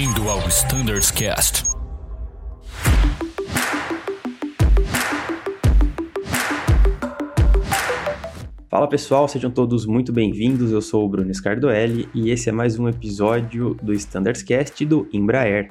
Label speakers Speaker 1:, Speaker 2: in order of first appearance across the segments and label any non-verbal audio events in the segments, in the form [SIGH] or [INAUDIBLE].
Speaker 1: Bem-vindo ao Standards Cast.
Speaker 2: Fala pessoal, sejam todos muito bem-vindos. Eu sou o Bruno Scardoelli e esse é mais um episódio do Standards Cast do Embraer.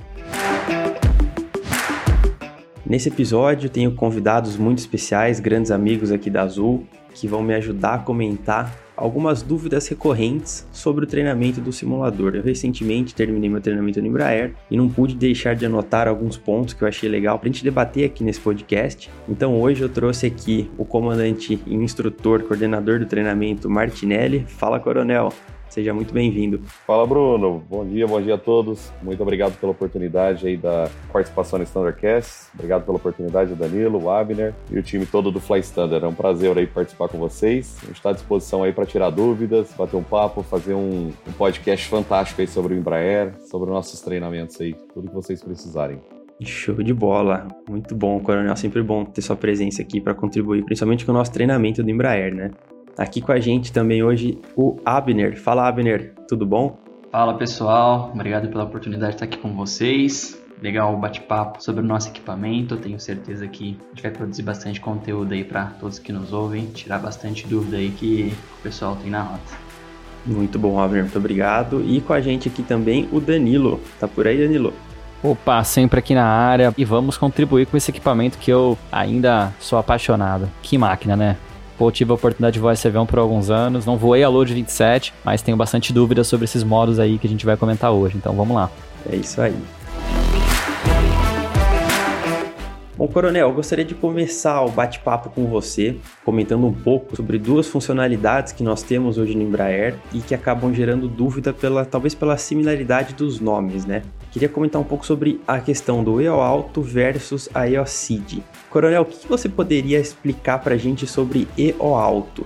Speaker 2: Nesse episódio tenho convidados muito especiais, grandes amigos aqui da Azul, que vão me ajudar a comentar algumas dúvidas recorrentes sobre o treinamento do simulador. Eu recentemente terminei meu treinamento no Embraer e não pude deixar de anotar alguns pontos que eu achei legal para a gente debater aqui nesse podcast. Então hoje eu trouxe aqui o comandante e instrutor, coordenador do treinamento Martinelli. Fala, coronel. Seja muito bem-vindo.
Speaker 3: Fala, Bruno. Bom dia, bom dia a todos. Muito obrigado pela oportunidade aí da participação no Standardcast. Obrigado pela oportunidade, Danilo, o Abner e o time todo do Fly Standard. É um prazer aí participar com vocês. A gente está à disposição aí para tirar dúvidas, bater um papo, fazer um, um podcast fantástico aí sobre o Embraer, sobre os nossos treinamentos aí, tudo que vocês precisarem.
Speaker 2: Show de bola. Muito bom, Coronel. Sempre bom ter sua presença aqui para contribuir, principalmente com o nosso treinamento do Embraer, né? Aqui com a gente também hoje o Abner. Fala, Abner, tudo bom?
Speaker 4: Fala pessoal, obrigado pela oportunidade de estar aqui com vocês. Legal o bate-papo sobre o nosso equipamento. Tenho certeza que a gente vai produzir bastante conteúdo aí para todos que nos ouvem, tirar bastante dúvida aí que o pessoal tem na rota.
Speaker 2: Muito bom, Abner, muito obrigado. E com a gente aqui também o Danilo. Tá por aí, Danilo?
Speaker 5: Opa, sempre aqui na área e vamos contribuir com esse equipamento que eu ainda sou apaixonado. Que máquina, né? Pô, tive a oportunidade de voar esse avião por alguns anos. Não voei a Load 27, mas tenho bastante dúvidas sobre esses modos aí que a gente vai comentar hoje. Então vamos lá.
Speaker 2: É isso aí. Bom, Coronel, gostaria de começar o bate-papo com você, comentando um pouco sobre duas funcionalidades que nós temos hoje no Embraer e que acabam gerando dúvida pela, talvez pela similaridade dos nomes, né? Queria comentar um pouco sobre a questão do EO Alto versus a EOCID. Coronel, o que você poderia explicar para a gente sobre EO Alto?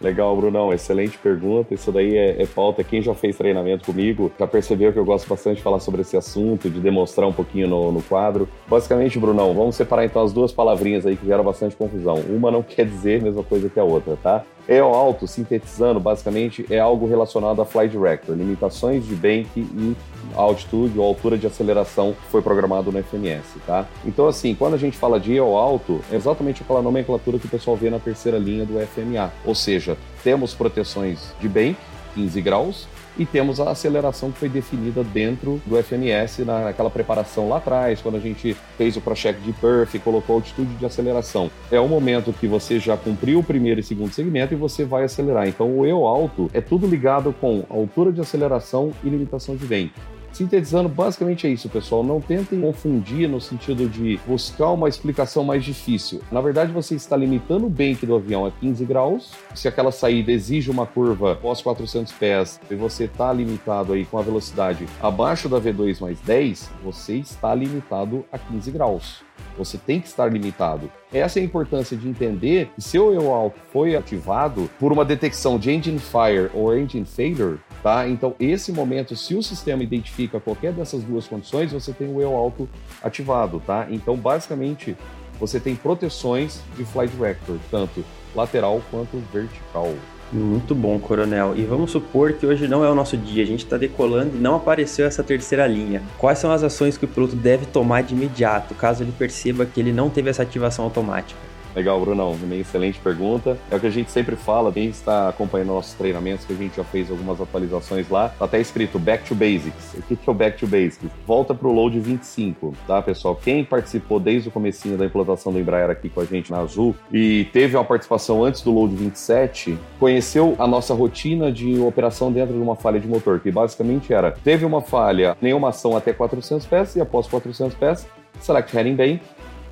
Speaker 3: Legal, Brunão, excelente pergunta. Isso daí é, é, pauta. Quem já fez treinamento comigo já percebeu que eu gosto bastante de falar sobre esse assunto, de demonstrar um pouquinho no, no quadro. Basicamente, Brunão, vamos separar então as duas palavrinhas aí que geram bastante confusão. Uma não [LAUGHS] quer dizer a mesma coisa que a outra, tá? EO alto, sintetizando, basicamente é algo relacionado a flight director, limitações de bank e altitude ou altura de aceleração que foi programado no FMS, tá? Então, assim, quando a gente fala de EO alto, é exatamente aquela nomenclatura que o pessoal vê na terceira linha do FMA, ou seja, temos proteções de bank, 15 graus, e temos a aceleração que foi definida dentro do FMS naquela preparação lá atrás, quando a gente fez o ProCheck de Perf e colocou a altitude de aceleração. É o momento que você já cumpriu o primeiro e segundo segmento e você vai acelerar. Então o eu alto é tudo ligado com altura de aceleração e limitação de vento. Sintetizando, basicamente é isso, pessoal. Não tentem confundir no sentido de buscar uma explicação mais difícil. Na verdade, você está limitando o bank do avião a 15 graus. Se aquela saída exige uma curva pós 400 pés e você está limitado aí com a velocidade abaixo da V2 mais 10, você está limitado a 15 graus. Você tem que estar limitado. Essa é a importância de entender que se o eu alto foi ativado por uma detecção de engine fire ou engine failure, tá? Então, esse momento, se o sistema identifica qualquer dessas duas condições, você tem o eu alto ativado, tá? Então, basicamente, você tem proteções de flight director, tanto lateral quanto vertical.
Speaker 2: Muito bom, coronel. E vamos supor que hoje não é o nosso dia, a gente está decolando e não apareceu essa terceira linha. Quais são as ações que o piloto deve tomar de imediato, caso ele perceba que ele não teve essa ativação automática?
Speaker 3: Legal, Brunão. Uma excelente pergunta. É o que a gente sempre fala, quem está acompanhando nossos treinamentos, que a gente já fez algumas atualizações lá, tá até escrito Back to Basics. O que é o Back to Basics? Volta para o Load 25, tá, pessoal? Quem participou desde o comecinho da implantação do Embraer aqui com a gente na Azul e teve uma participação antes do Load 27, conheceu a nossa rotina de operação dentro de uma falha de motor, que basicamente era, teve uma falha, nenhuma ação até 400 pés e após 400 pés, select heading bank,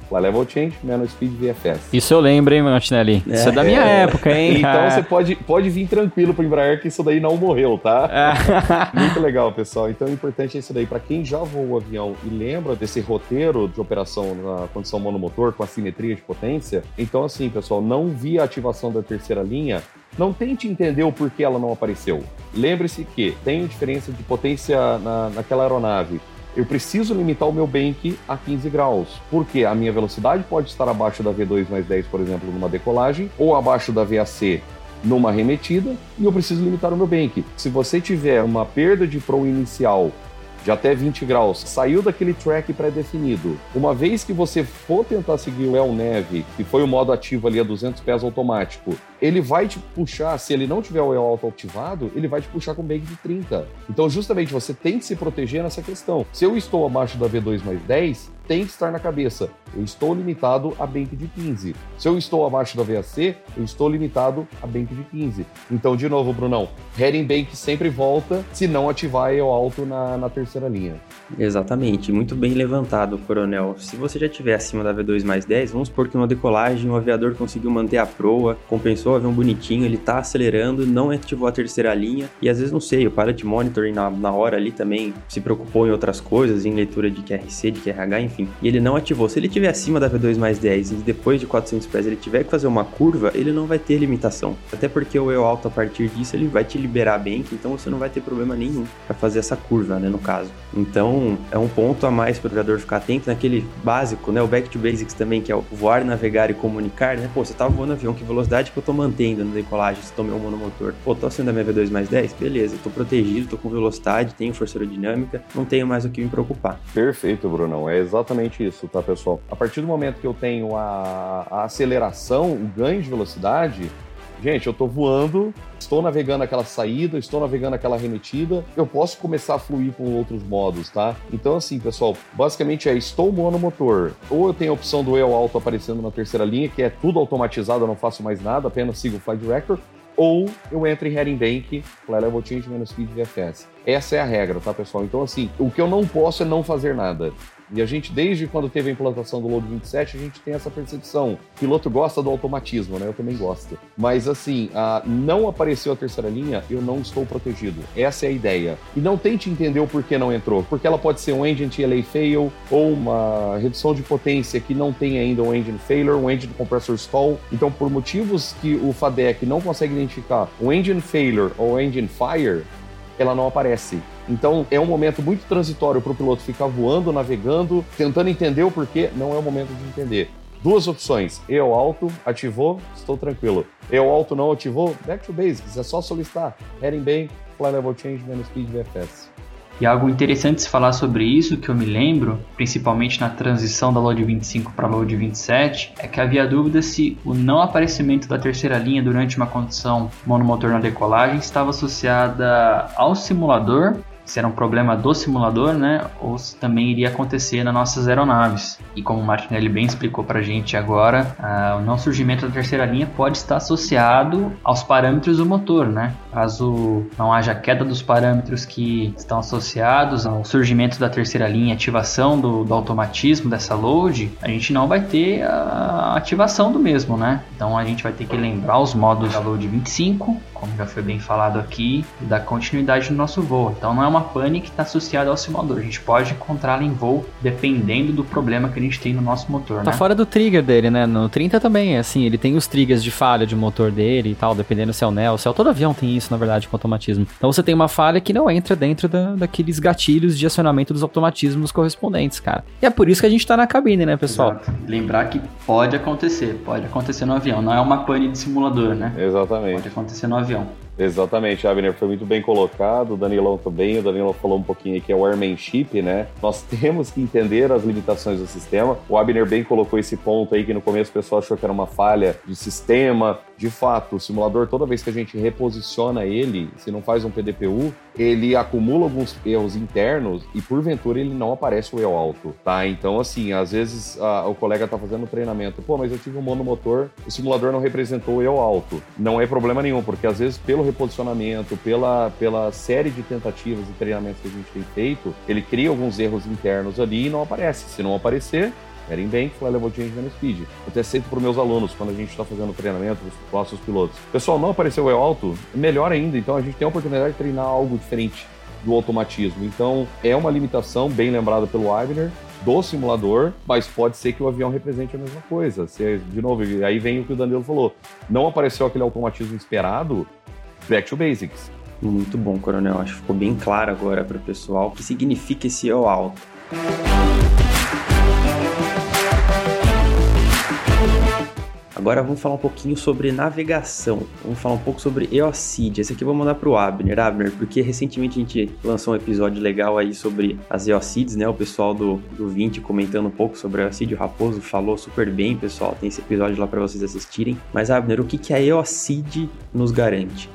Speaker 3: Fly Level Change, menos Speed VFS.
Speaker 5: Isso eu lembro, hein, Martinelli? É. Isso é da minha é. época, hein?
Speaker 3: Então você pode, pode vir tranquilo pro Embraer que isso daí não morreu, tá? É. [LAUGHS] Muito legal, pessoal. Então o importante é isso daí. Para quem já voou o avião e lembra desse roteiro de operação na condição monomotor com assimetria de potência, então assim, pessoal, não vi a ativação da terceira linha, não tente entender o porquê ela não apareceu. Lembre-se que tem diferença de potência na, naquela aeronave eu preciso limitar o meu bank a 15 graus, porque a minha velocidade pode estar abaixo da V2 mais 10, por exemplo, numa decolagem, ou abaixo da VAC numa arremetida, e eu preciso limitar o meu bank. Se você tiver uma perda de pro inicial de até 20 graus, saiu daquele track pré-definido. Uma vez que você for tentar seguir o El Neve, que foi o modo ativo ali a 200 pés automático, ele vai te puxar, se ele não tiver o El Alto ativado, ele vai te puxar com bank de 30. Então, justamente, você tem que se proteger nessa questão. Se eu estou abaixo da V2 mais 10, tem que estar na cabeça. Eu estou limitado a bank de 15. Se eu estou abaixo da VAC, eu estou limitado a bank de 15. Então, de novo, Brunão, heading bank sempre volta se não ativar eu alto na, na terceira linha.
Speaker 2: Exatamente, muito bem levantado, coronel. Se você já estiver acima da V2 mais 10, vamos supor que uma decolagem o aviador conseguiu manter a proa, compensou o avião bonitinho, ele está acelerando, não ativou a terceira linha, e às vezes, não sei, o pilot monitoring na, na hora ali também se preocupou em outras coisas, em leitura de QRC, de QRH, enfim, e ele não ativou. Se ele estiver acima da V2 mais 10 e depois de 400 pés ele tiver que fazer uma curva, ele não vai ter limitação. Até porque o eu alto a partir disso ele vai te liberar bem, então você não vai ter problema nenhum para fazer essa curva, né, no caso. Então, é um ponto a mais para o aviador ficar atento naquele básico, né, o back to basics também, que é o voar, navegar e comunicar, né? Pô, você tá voando avião, que velocidade que eu tô mantendo na decolagem se tomei um monomotor? Pô, tô acima da minha V2 mais 10? Beleza, tô protegido, tô com velocidade, tenho força aerodinâmica, não tenho mais o que me preocupar.
Speaker 3: Perfeito, Brunão. É exatamente isso, tá, pessoal? A partir do momento que eu tenho a, a aceleração, o ganho de velocidade, gente, eu estou voando, estou navegando aquela saída, estou navegando aquela remetida, eu posso começar a fluir com outros modos, tá? Então, assim, pessoal, basicamente é estou monomotor, ou eu tenho a opção do eu alto aparecendo na terceira linha, que é tudo automatizado, eu não faço mais nada, apenas sigo o Flight Director, ou eu entro em heading bank, level change menos speed VFS. Essa é a regra, tá, pessoal? Então, assim, o que eu não posso é não fazer nada. E a gente, desde quando teve a implantação do Load 27, a gente tem essa percepção. O piloto gosta do automatismo, né? Eu também gosto. Mas, assim, a, não apareceu a terceira linha, eu não estou protegido. Essa é a ideia. E não tente entender o porquê não entrou. Porque ela pode ser um engine TLA fail ou uma redução de potência que não tem ainda um engine failure, um engine compressor stall. Então, por motivos que o FADEC não consegue identificar o engine failure ou engine fire, ela não aparece. Então é um momento muito transitório para o piloto ficar voando, navegando, tentando entender o porquê. Não é o momento de entender. Duas opções. Eu alto, ativou, estou tranquilo. Eu alto não ativou, back to basics. É só solicitar. Heading bem, fly level change, menos speed VFS.
Speaker 4: E algo interessante se falar sobre isso, que eu me lembro, principalmente na transição da Load 25 para a Load 27, é que havia dúvida se o não aparecimento da terceira linha durante uma condição monomotor na decolagem estava associada ao simulador se era um problema do simulador, né, ou se também iria acontecer nas nossas aeronaves. E como o Martinelli bem explicou para a gente agora, uh, o não surgimento da terceira linha pode estar associado aos parâmetros do motor, né? Caso não haja queda dos parâmetros que estão associados ao surgimento da terceira linha, ativação do, do automatismo dessa load, a gente não vai ter a ativação do mesmo, né? Então a gente vai ter que lembrar os modos da load 25 como já foi bem falado aqui, e dar continuidade no nosso voo. Então não é uma pane que está associada ao simulador. A gente pode encontrá-la em voo dependendo do problema que a gente tem no nosso motor.
Speaker 5: Tá
Speaker 4: né?
Speaker 5: fora do trigger dele, né? No 30 também, é assim, ele tem os triggers de falha de motor dele e tal, dependendo se é o NEO, se é todo avião tem isso, na verdade, com automatismo. Então você tem uma falha que não entra dentro da, daqueles gatilhos de acionamento dos automatismos correspondentes, cara. E é por isso que a gente tá na cabine, né, pessoal?
Speaker 4: Exato. Lembrar que pode acontecer, pode acontecer no avião, não é uma pane de simulador, né?
Speaker 3: Exatamente.
Speaker 4: Pode acontecer no avião.
Speaker 3: Exatamente, Abner, foi muito bem colocado. O Danilão também, o Danilão falou um pouquinho aqui, é o airmanship, né? Nós [LAUGHS] temos que entender as limitações do sistema. O Abner bem colocou esse ponto aí que no começo o pessoal achou que era uma falha de sistema. De fato, o simulador, toda vez que a gente reposiciona ele, se não faz um PDPU, ele acumula alguns erros internos e porventura ele não aparece o eu alto, tá? Então, assim, às vezes a, o colega tá fazendo treinamento, pô, mas eu tive um monomotor, o simulador não representou o eu alto. Não é problema nenhum, porque às vezes pelo reposicionamento, pela, pela série de tentativas e treinamentos que a gente tem feito, ele cria alguns erros internos ali e não aparece. Se não aparecer, era em Bank, Fly Level Change Menos Speed. Eu até sempre para meus alunos, quando a gente está fazendo treinamento, os nossos pilotos. Pessoal, não apareceu o eu alto? Melhor ainda. Então a gente tem a oportunidade de treinar algo diferente do automatismo. Então é uma limitação, bem lembrada pelo Wagner, do simulador, mas pode ser que o avião represente a mesma coisa. Se, de novo, aí vem o que o Danilo falou. Não apareceu aquele automatismo esperado, back to basics.
Speaker 2: Muito bom, coronel. Acho que ficou bem claro agora para o pessoal o que significa esse eu alto. Agora vamos falar um pouquinho sobre navegação. Vamos falar um pouco sobre EOCID. Esse aqui eu vou mandar pro Abner. Abner, porque recentemente a gente lançou um episódio legal aí sobre as EOCIDs, né? O pessoal do, do 20 comentando um pouco sobre a EOCID. O Raposo falou super bem, pessoal. Tem esse episódio lá para vocês assistirem. Mas, Abner, o que, que a EOCID nos garante?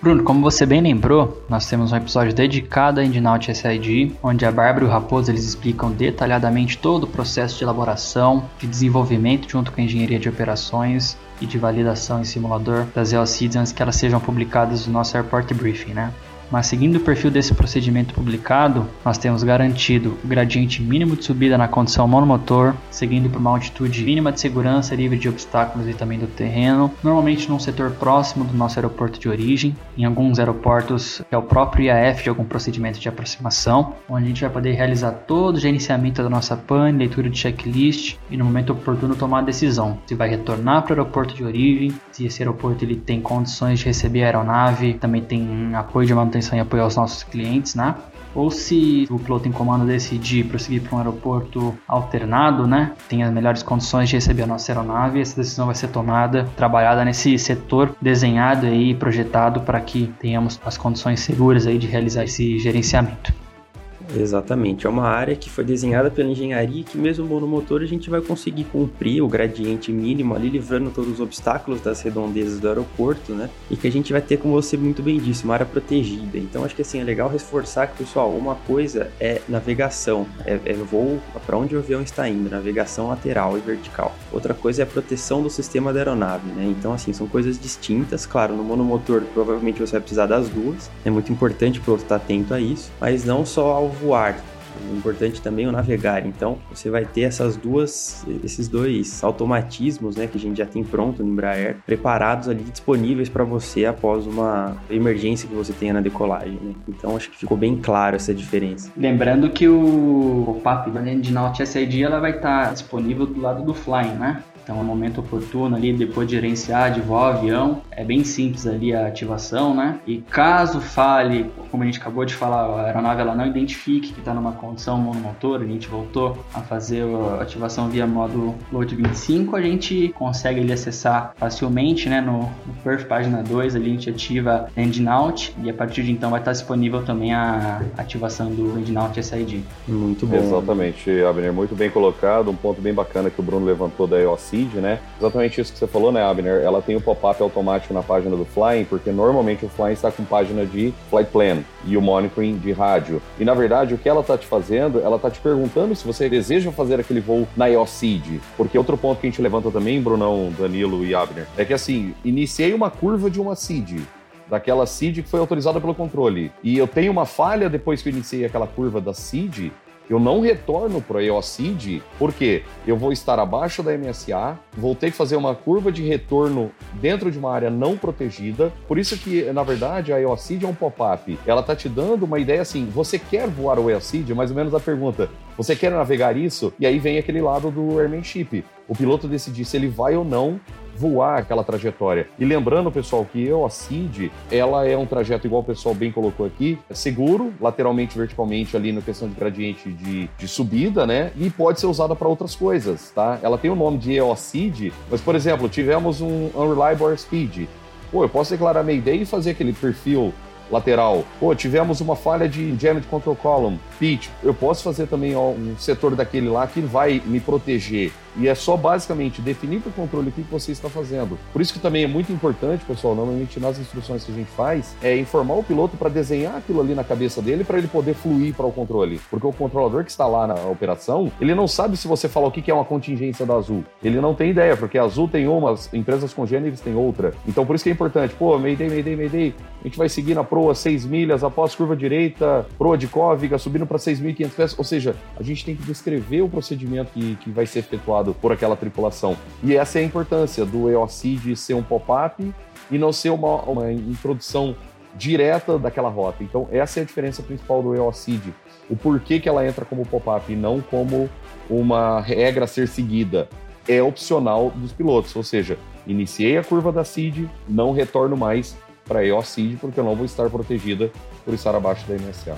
Speaker 4: Bruno, como você bem lembrou, nós temos um episódio dedicado a Endnaut SID, onde a Bárbara e o Raposo eles explicam detalhadamente todo o processo de elaboração, de desenvolvimento junto com a engenharia de operações e de validação em simulador das EOCIDs antes que elas sejam publicadas no nosso Airport Briefing, né? Mas seguindo o perfil desse procedimento publicado, nós temos garantido o gradiente mínimo de subida na condição monomotor, seguindo por uma altitude mínima de segurança livre de obstáculos e também do terreno, normalmente num setor próximo do nosso aeroporto de origem, em alguns aeroportos é o próprio IAF de algum procedimento de aproximação, onde a gente vai poder realizar todo o gerenciamento da nossa PAN, leitura de checklist e no momento oportuno tomar a decisão se vai retornar para o aeroporto de origem, se esse aeroporto ele tem condições de receber a aeronave, também tem apoio de manutenção atenção e apoio aos nossos clientes, né? Ou se o piloto em comando decidir prosseguir para um aeroporto alternado, né? Tem as melhores condições de receber a nossa aeronave, essa decisão vai ser tomada, trabalhada nesse setor desenhado e projetado para que tenhamos as condições seguras aí de realizar esse gerenciamento.
Speaker 2: Exatamente, é uma área que foi desenhada pela engenharia que mesmo monomotor a gente vai conseguir cumprir o gradiente mínimo ali, livrando todos os obstáculos das redondezas do aeroporto, né? E que a gente vai ter, como você muito bem disse, uma área protegida. Então acho que assim é legal reforçar que, pessoal, uma coisa é navegação, é, é voo para onde o avião está indo, navegação lateral e vertical. Outra coisa é a proteção do sistema da aeronave, né? Então assim, são coisas distintas, claro, no monomotor provavelmente você vai precisar das duas, é muito importante o piloto estar atento a isso, mas não só ao voar. O importante também é o navegar. Então, você vai ter essas duas, esses dois automatismos, né, que a gente já tem pronto no Embraer, preparados ali disponíveis para você após uma emergência que você tenha na decolagem, né? Então, acho que ficou bem claro essa diferença.
Speaker 4: Lembrando que o, o PAP da de Naut SID ela vai estar disponível do lado do Flying, né? Então, no momento oportuno ali, depois de gerenciar, de voar o avião, é bem simples ali a ativação, né? E caso fale, como a gente acabou de falar, a aeronave ela não identifique que está numa condição monomotor, a gente voltou a fazer a ativação via modo load 25, a gente consegue ali acessar facilmente, né? No, no Perf página 2, ali a gente ativa Engine Out e a partir de então vai estar disponível também a ativação do Engine Out SID.
Speaker 3: Muito bom. Exatamente, Abner, muito bem colocado, um ponto bem bacana que o Bruno levantou da EOC né? Exatamente isso que você falou, né, Abner? Ela tem o pop-up automático na página do Flying, porque normalmente o Flying está com página de flight plan e o monitoring de rádio. E na verdade, o que ela está te fazendo, ela está te perguntando se você deseja fazer aquele voo na EOCID. Porque outro ponto que a gente levanta também, Brunão, Danilo e Abner, é que assim, iniciei uma curva de uma CID daquela seed que foi autorizada pelo controle. E eu tenho uma falha depois que eu iniciei aquela curva da seed, eu não retorno para a EOCID porque eu vou estar abaixo da MSA, vou ter que fazer uma curva de retorno dentro de uma área não protegida. Por isso que, na verdade, a EOCID é um pop-up. Ela tá te dando uma ideia assim, você quer voar o EOCID? Mais ou menos a pergunta, você quer navegar isso? E aí vem aquele lado do airmanship. O piloto decidir se ele vai ou não voar aquela trajetória. E lembrando, pessoal, que a CID, ela é um trajeto, igual o pessoal bem colocou aqui, é seguro, lateralmente, verticalmente, ali na questão de gradiente de, de subida, né? E pode ser usada para outras coisas, tá? Ela tem o nome de EOCID, mas, por exemplo, tivemos um Unreliable Speed. Pô, eu posso declarar Mayday e fazer aquele perfil lateral. Pô, tivemos uma falha de Jammed Control Column. Pitch, eu posso fazer também ó, um setor daquele lá que vai me proteger. E é só basicamente definir para o controle o que você está fazendo. Por isso que também é muito importante, pessoal, normalmente nas instruções que a gente faz, é informar o piloto para desenhar aquilo ali na cabeça dele para ele poder fluir para o controle. Porque o controlador que está lá na operação, ele não sabe se você falar o que é uma contingência da Azul. Ele não tem ideia, porque a Azul tem uma, as empresas congêneres têm outra. Então por isso que é importante, pô, Mayday, Mayday, Mayday, a gente vai seguir na proa 6 milhas, após curva direita, proa de Cóviga, subindo para 6.500 pés. Ou seja, a gente tem que descrever o procedimento que, que vai ser efetuado por aquela tripulação. E essa é a importância do EOCID ser um pop-up e não ser uma, uma introdução direta daquela rota. Então, essa é a diferença principal do EOCID. O porquê que ela entra como pop-up e não como uma regra a ser seguida. É opcional dos pilotos, ou seja, iniciei a curva da CID, não retorno mais para a EOCID porque eu não vou estar protegida por estar abaixo da MSA.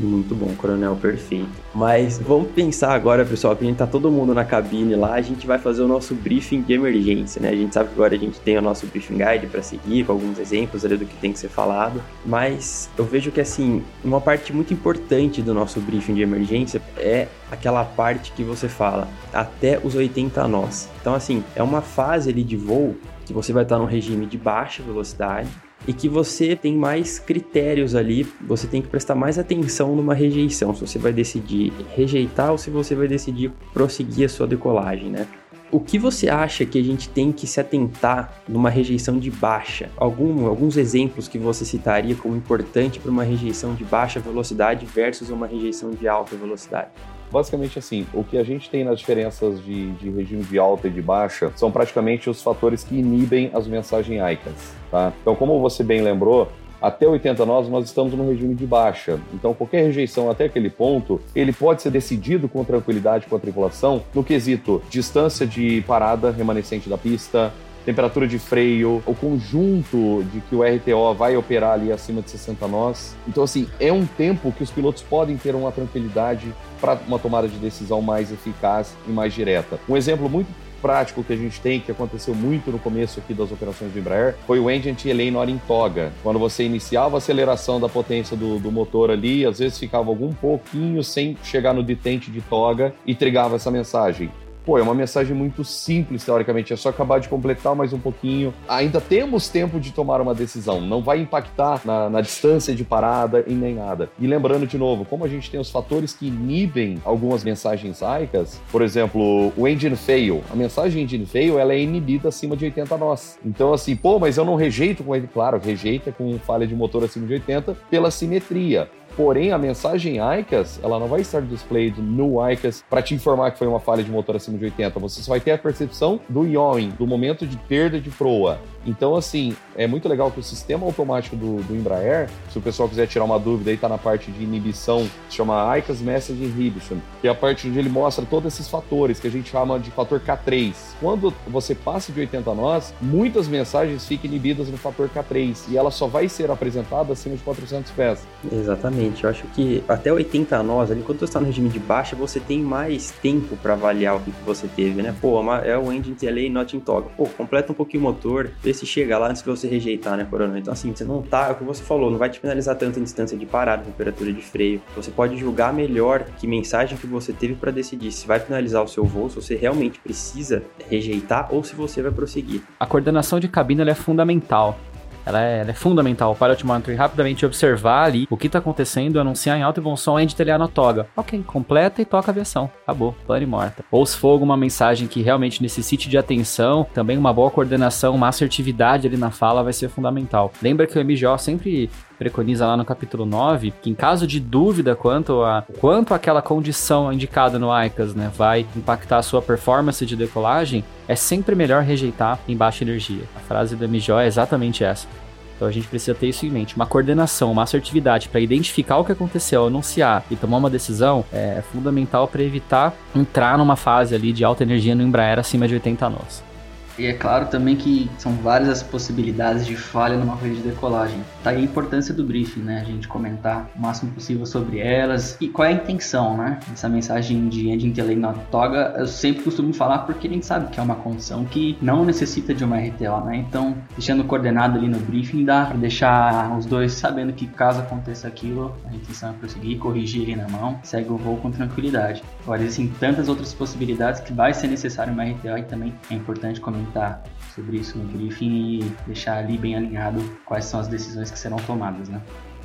Speaker 2: Muito bom, coronel, perfeito. Mas vamos pensar agora, pessoal, que a gente tá todo mundo na cabine lá, a gente vai fazer o nosso briefing de emergência, né? A gente sabe que agora a gente tem o nosso briefing guide para seguir, com alguns exemplos ali do que tem que ser falado, mas eu vejo que assim, uma parte muito importante do nosso briefing de emergência é aquela parte que você fala até os 80 nós. Então assim, é uma fase ali de voo que você vai estar no regime de baixa velocidade, e que você tem mais critérios ali, você tem que prestar mais atenção numa rejeição, se você vai decidir rejeitar ou se você vai decidir prosseguir a sua decolagem, né? O que você acha que a gente tem que se atentar numa rejeição de baixa? Algum, alguns exemplos que você citaria como importante para uma rejeição de baixa velocidade versus uma rejeição de alta velocidade?
Speaker 3: Basicamente assim, o que a gente tem nas diferenças de, de regime de alta e de baixa são praticamente os fatores que inibem as mensagens ICANS, tá? Então, como você bem lembrou, até 80 nós, nós estamos no regime de baixa. Então, qualquer rejeição até aquele ponto, ele pode ser decidido com tranquilidade com a tripulação no quesito distância de parada remanescente da pista, temperatura de freio, o conjunto de que o RTO vai operar ali acima de 60 nós. Então, assim, é um tempo que os pilotos podem ter uma tranquilidade para uma tomada de decisão mais eficaz e mais direta. Um exemplo muito prático que a gente tem, que aconteceu muito no começo aqui das operações do Embraer, foi o engine TLA Not in toga. Quando você iniciava a aceleração da potência do, do motor ali, às vezes ficava algum pouquinho sem chegar no detente de toga e trigava essa mensagem. Pô, é uma mensagem muito simples, teoricamente. É só acabar de completar mais um pouquinho. Ainda temos tempo de tomar uma decisão. Não vai impactar na, na distância de parada e nem nada. E lembrando de novo, como a gente tem os fatores que inibem algumas mensagens AICAS, por exemplo, o engine fail. A mensagem engine fail, ela é inibida acima de 80 nós. Então, assim, pô, mas eu não rejeito com ele. Claro, rejeita com falha de motor acima de 80 pela simetria. Porém, a mensagem ICAS, ela não vai estar displayed no ICAS para te informar que foi uma falha de motor acima de 80. Você só vai ter a percepção do yawing, do momento de perda de proa. Então, assim, é muito legal que o sistema automático do, do Embraer, se o pessoal quiser tirar uma dúvida, aí tá na parte de inibição, se chama ICAS Message Inhibition, que é a parte onde ele mostra todos esses fatores, que a gente chama de fator K3. Quando você passa de 80 nós, muitas mensagens ficam inibidas no fator K3 e ela só vai ser apresentada acima de 400 pés.
Speaker 2: Exatamente. Eu acho que até 80 nós, ali, quando você está no regime de baixa, você tem mais tempo para avaliar o que, que, você teve, né? Pô, é o engine TLA not in toga. Pô, completa um pouquinho o motor, se chega lá antes de você rejeitar, né, Coronel? Então, assim, você não tá, é o que você falou, não vai te penalizar tanto em distância de parada, temperatura de freio. Você pode julgar melhor que mensagem que você teve para decidir se vai finalizar o seu voo, se você realmente precisa rejeitar ou se você vai prosseguir.
Speaker 5: A coordenação de cabine é fundamental. Ela é, ela é fundamental. O Pilot Monitoring rapidamente observar ali o que está acontecendo, anunciar em alto e bom som end telhar na toga. Ok, completa e toca a aviação. Acabou, plane morta. Ou se for alguma mensagem que realmente necessite de atenção, também uma boa coordenação, uma assertividade ali na fala vai ser fundamental. Lembra que o MGO sempre preconiza lá no capítulo 9 que em caso de dúvida quanto a quanto aquela condição indicada no ICAS né, vai impactar a sua performance de decolagem, é sempre melhor rejeitar em baixa energia. A frase do MJO é exatamente essa. Então a gente precisa ter isso em mente. Uma coordenação, uma assertividade para identificar o que aconteceu, anunciar e tomar uma decisão é fundamental para evitar entrar numa fase ali de alta energia no Embraer acima de 80 nós.
Speaker 4: E é claro também que são várias as possibilidades de falha numa rede de decolagem. Tá aí a importância do briefing, né? A gente comentar o máximo possível sobre elas e qual é a intenção, né? Essa mensagem de engine delay na toga, eu sempre costumo falar porque a gente sabe que é uma condição que não necessita de uma RTO, né? Então, deixando coordenado ali no briefing, dá para deixar os dois sabendo que caso aconteça aquilo, a intenção é prosseguir, corrigir ali na mão, segue o voo com tranquilidade. Agora, existem tantas outras possibilidades que vai ser necessário uma RTO e também é importante comentar comentar sobre isso no briefing e deixar ali bem alinhado quais são as decisões que serão tomadas, né?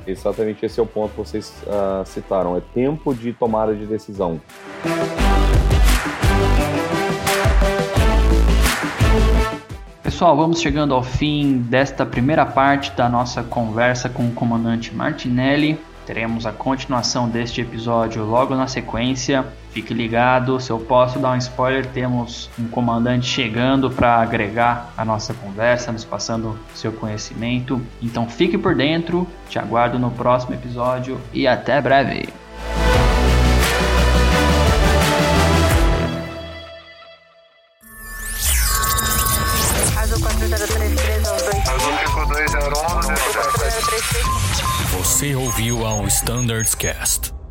Speaker 3: Exatamente esse é o ponto que vocês uh, citaram, é tempo de tomada de decisão.
Speaker 4: Pessoal, vamos chegando ao fim desta primeira parte da nossa conversa com o comandante Martinelli. Teremos a continuação deste episódio logo na sequência. Fique ligado, se eu posso dar um spoiler, temos um comandante chegando para agregar a nossa conversa, nos passando seu conhecimento. Então fique por dentro, te aguardo no próximo episódio e até breve.
Speaker 1: Ao Standards Cast.